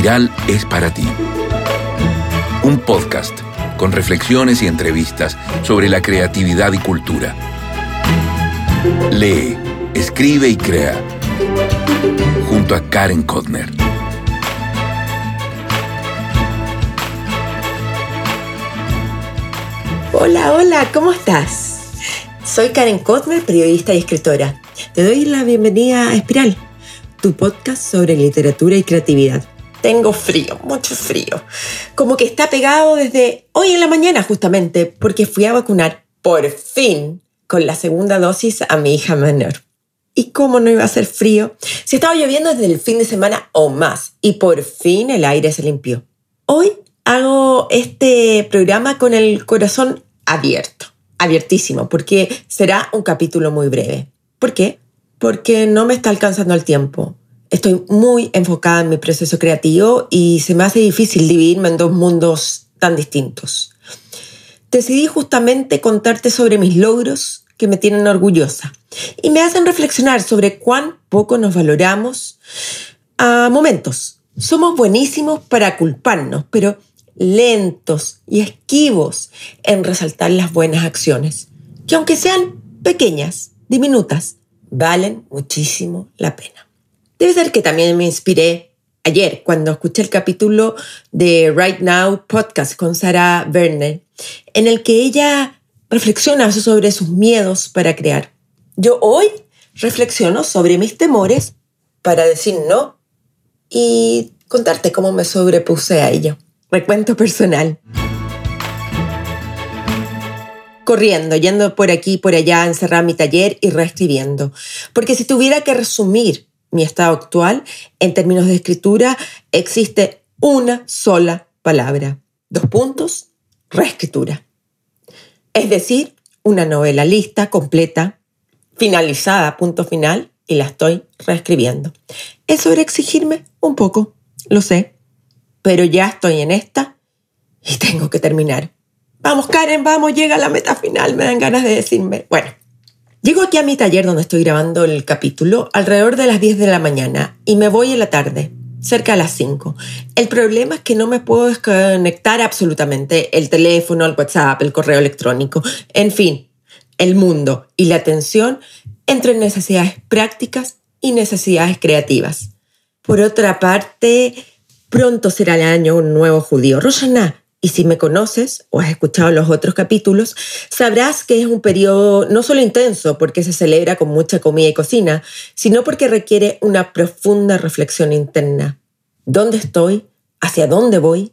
Espiral es para ti. Un podcast con reflexiones y entrevistas sobre la creatividad y cultura. Lee, escribe y crea. Junto a Karen Kotner. Hola, hola, ¿cómo estás? Soy Karen Kotner, periodista y escritora. Te doy la bienvenida a Espiral, tu podcast sobre literatura y creatividad. Tengo frío, mucho frío. Como que está pegado desde hoy en la mañana justamente, porque fui a vacunar por fin con la segunda dosis a mi hija menor. ¿Y cómo no iba a ser frío? Si estaba lloviendo desde el fin de semana o más y por fin el aire se limpió. Hoy hago este programa con el corazón abierto, abiertísimo, porque será un capítulo muy breve. ¿Por qué? Porque no me está alcanzando el tiempo. Estoy muy enfocada en mi proceso creativo y se me hace difícil dividirme en dos mundos tan distintos. Decidí justamente contarte sobre mis logros que me tienen orgullosa y me hacen reflexionar sobre cuán poco nos valoramos a momentos. Somos buenísimos para culparnos, pero lentos y esquivos en resaltar las buenas acciones, que aunque sean pequeñas, diminutas, valen muchísimo la pena. Debe ser que también me inspiré ayer cuando escuché el capítulo de Right Now podcast con Sarah Werner, en el que ella reflexiona sobre sus miedos para crear. Yo hoy reflexiono sobre mis temores para decir no y contarte cómo me sobrepuse a ello. Recuento personal. Corriendo, yendo por aquí y por allá, encerrar mi taller y reescribiendo. Porque si tuviera que resumir mi estado actual, en términos de escritura, existe una sola palabra. Dos puntos, reescritura. Es decir, una novela lista, completa, finalizada, punto final, y la estoy reescribiendo. Es sobre exigirme un poco, lo sé, pero ya estoy en esta y tengo que terminar. Vamos, Karen, vamos, llega la meta final, me dan ganas de decirme. Bueno, llego aquí a mi taller donde estoy grabando el capítulo alrededor de las 10 de la mañana y me voy en la tarde, cerca de las 5. El problema es que no me puedo desconectar absolutamente el teléfono, el WhatsApp, el correo electrónico, en fin, el mundo y la atención entre necesidades prácticas y necesidades creativas. Por otra parte, Pronto será el año nuevo judío, Rosh Y si me conoces o has escuchado los otros capítulos, sabrás que es un periodo no solo intenso porque se celebra con mucha comida y cocina, sino porque requiere una profunda reflexión interna. ¿Dónde estoy? ¿Hacia dónde voy?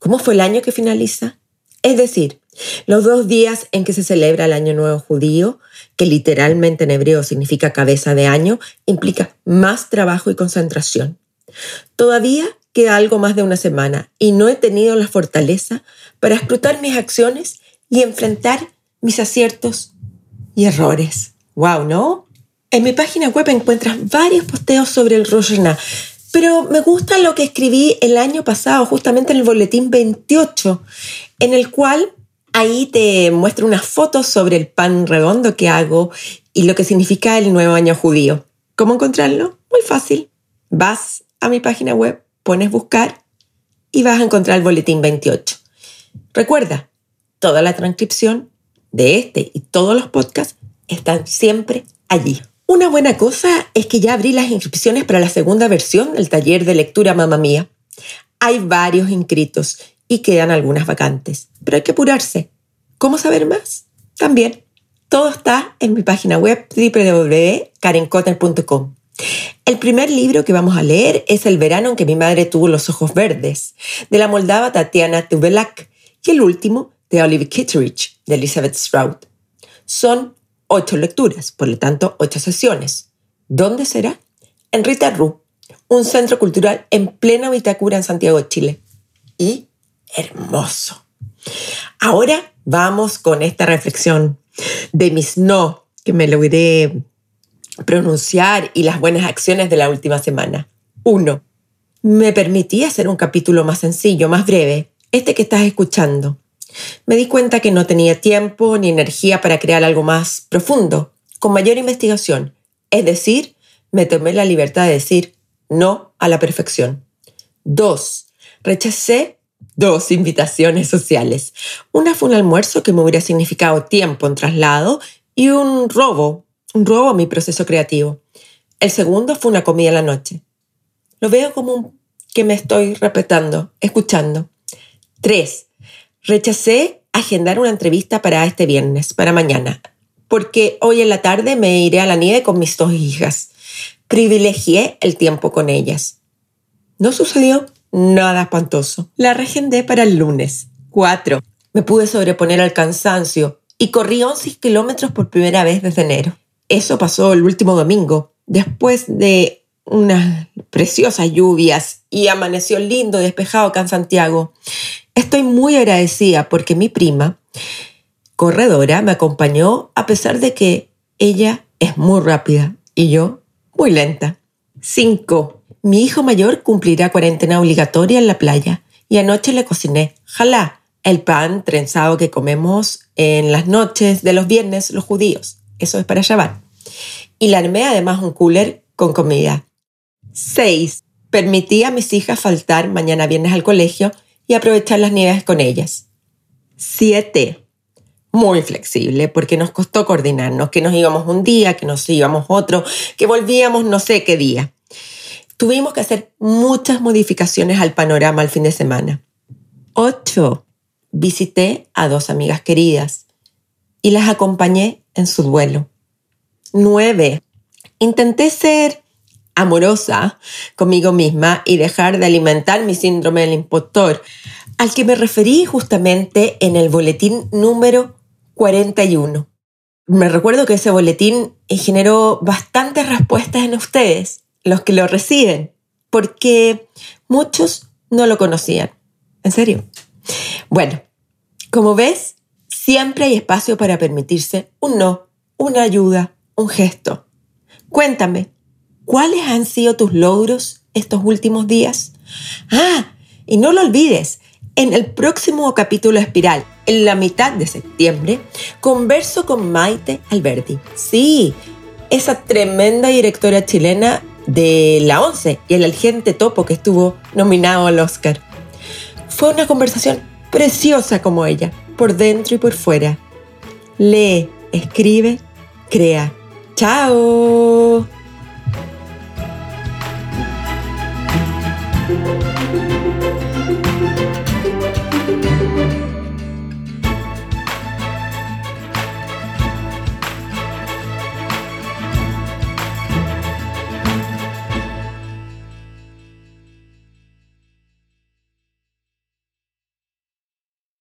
¿Cómo fue el año que finaliza? Es decir, los dos días en que se celebra el Año Nuevo Judío, que literalmente en hebreo significa cabeza de año, implica más trabajo y concentración. Todavía algo más de una semana y no he tenido la fortaleza para escrutar mis acciones y enfrentar mis aciertos y errores. ¡Wow! ¿No? En mi página web encuentras varios posteos sobre el Rosh pero me gusta lo que escribí el año pasado, justamente en el boletín 28, en el cual ahí te muestro unas fotos sobre el pan redondo que hago y lo que significa el nuevo año judío. ¿Cómo encontrarlo? Muy fácil. Vas a mi página web pones buscar y vas a encontrar el boletín 28. Recuerda, toda la transcripción de este y todos los podcasts están siempre allí. Una buena cosa es que ya abrí las inscripciones para la segunda versión del taller de lectura Mamá Mía. Hay varios inscritos y quedan algunas vacantes, pero hay que apurarse. ¿Cómo saber más? También. Todo está en mi página web www.karencotter.com. El primer libro que vamos a leer es El verano en que mi madre tuvo los ojos verdes, de la moldava Tatiana Tubelak, y el último, de Olive Kitteridge, de Elizabeth Stroud. Son ocho lecturas, por lo tanto, ocho sesiones. ¿Dónde será? En Rita Ru, un centro cultural en plena Vitacura en Santiago Chile. Y hermoso. Ahora vamos con esta reflexión de mis no, que me logré pronunciar y las buenas acciones de la última semana. 1. Me permití hacer un capítulo más sencillo, más breve, este que estás escuchando. Me di cuenta que no tenía tiempo ni energía para crear algo más profundo, con mayor investigación. Es decir, me tomé la libertad de decir no a la perfección. Dos, rechacé dos invitaciones sociales. Una fue un almuerzo que me hubiera significado tiempo en traslado y un robo, robo a mi proceso creativo. El segundo fue una comida en la noche. Lo veo como que me estoy respetando, escuchando. Tres, rechacé agendar una entrevista para este viernes, para mañana, porque hoy en la tarde me iré a la nieve con mis dos hijas. Privilegié el tiempo con ellas. No sucedió nada espantoso. La regendé para el lunes. Cuatro, me pude sobreponer al cansancio y corrí 11 kilómetros por primera vez desde enero. Eso pasó el último domingo, después de unas preciosas lluvias y amaneció lindo, despejado acá en Santiago. Estoy muy agradecida porque mi prima, corredora, me acompañó a pesar de que ella es muy rápida y yo muy lenta. 5. Mi hijo mayor cumplirá cuarentena obligatoria en la playa y anoche le cociné, jalá, el pan trenzado que comemos en las noches de los viernes los judíos. Eso es para llevar. Y le armé además un cooler con comida. 6. Permití a mis hijas faltar mañana viernes al colegio y aprovechar las nieves con ellas. 7. Muy flexible porque nos costó coordinarnos, que nos íbamos un día, que nos íbamos otro, que volvíamos no sé qué día. Tuvimos que hacer muchas modificaciones al panorama al fin de semana. 8. Visité a dos amigas queridas y las acompañé en su duelo. 9. Intenté ser amorosa conmigo misma y dejar de alimentar mi síndrome del impostor, al que me referí justamente en el boletín número 41. Me recuerdo que ese boletín generó bastantes respuestas en ustedes, los que lo reciben, porque muchos no lo conocían. ¿En serio? Bueno, como ves, siempre hay espacio para permitirse un no, una ayuda, un gesto. Cuéntame, ¿Cuáles han sido tus logros estos últimos días? Ah, y no lo olvides, en el próximo capítulo Espiral, en la mitad de septiembre, converso con Maite Alberti. Sí, esa tremenda directora chilena de la ONCE y el agente topo que estuvo nominado al Oscar. Fue una conversación preciosa como ella, por dentro y por fuera. Lee, escribe, crea. ¡Chao!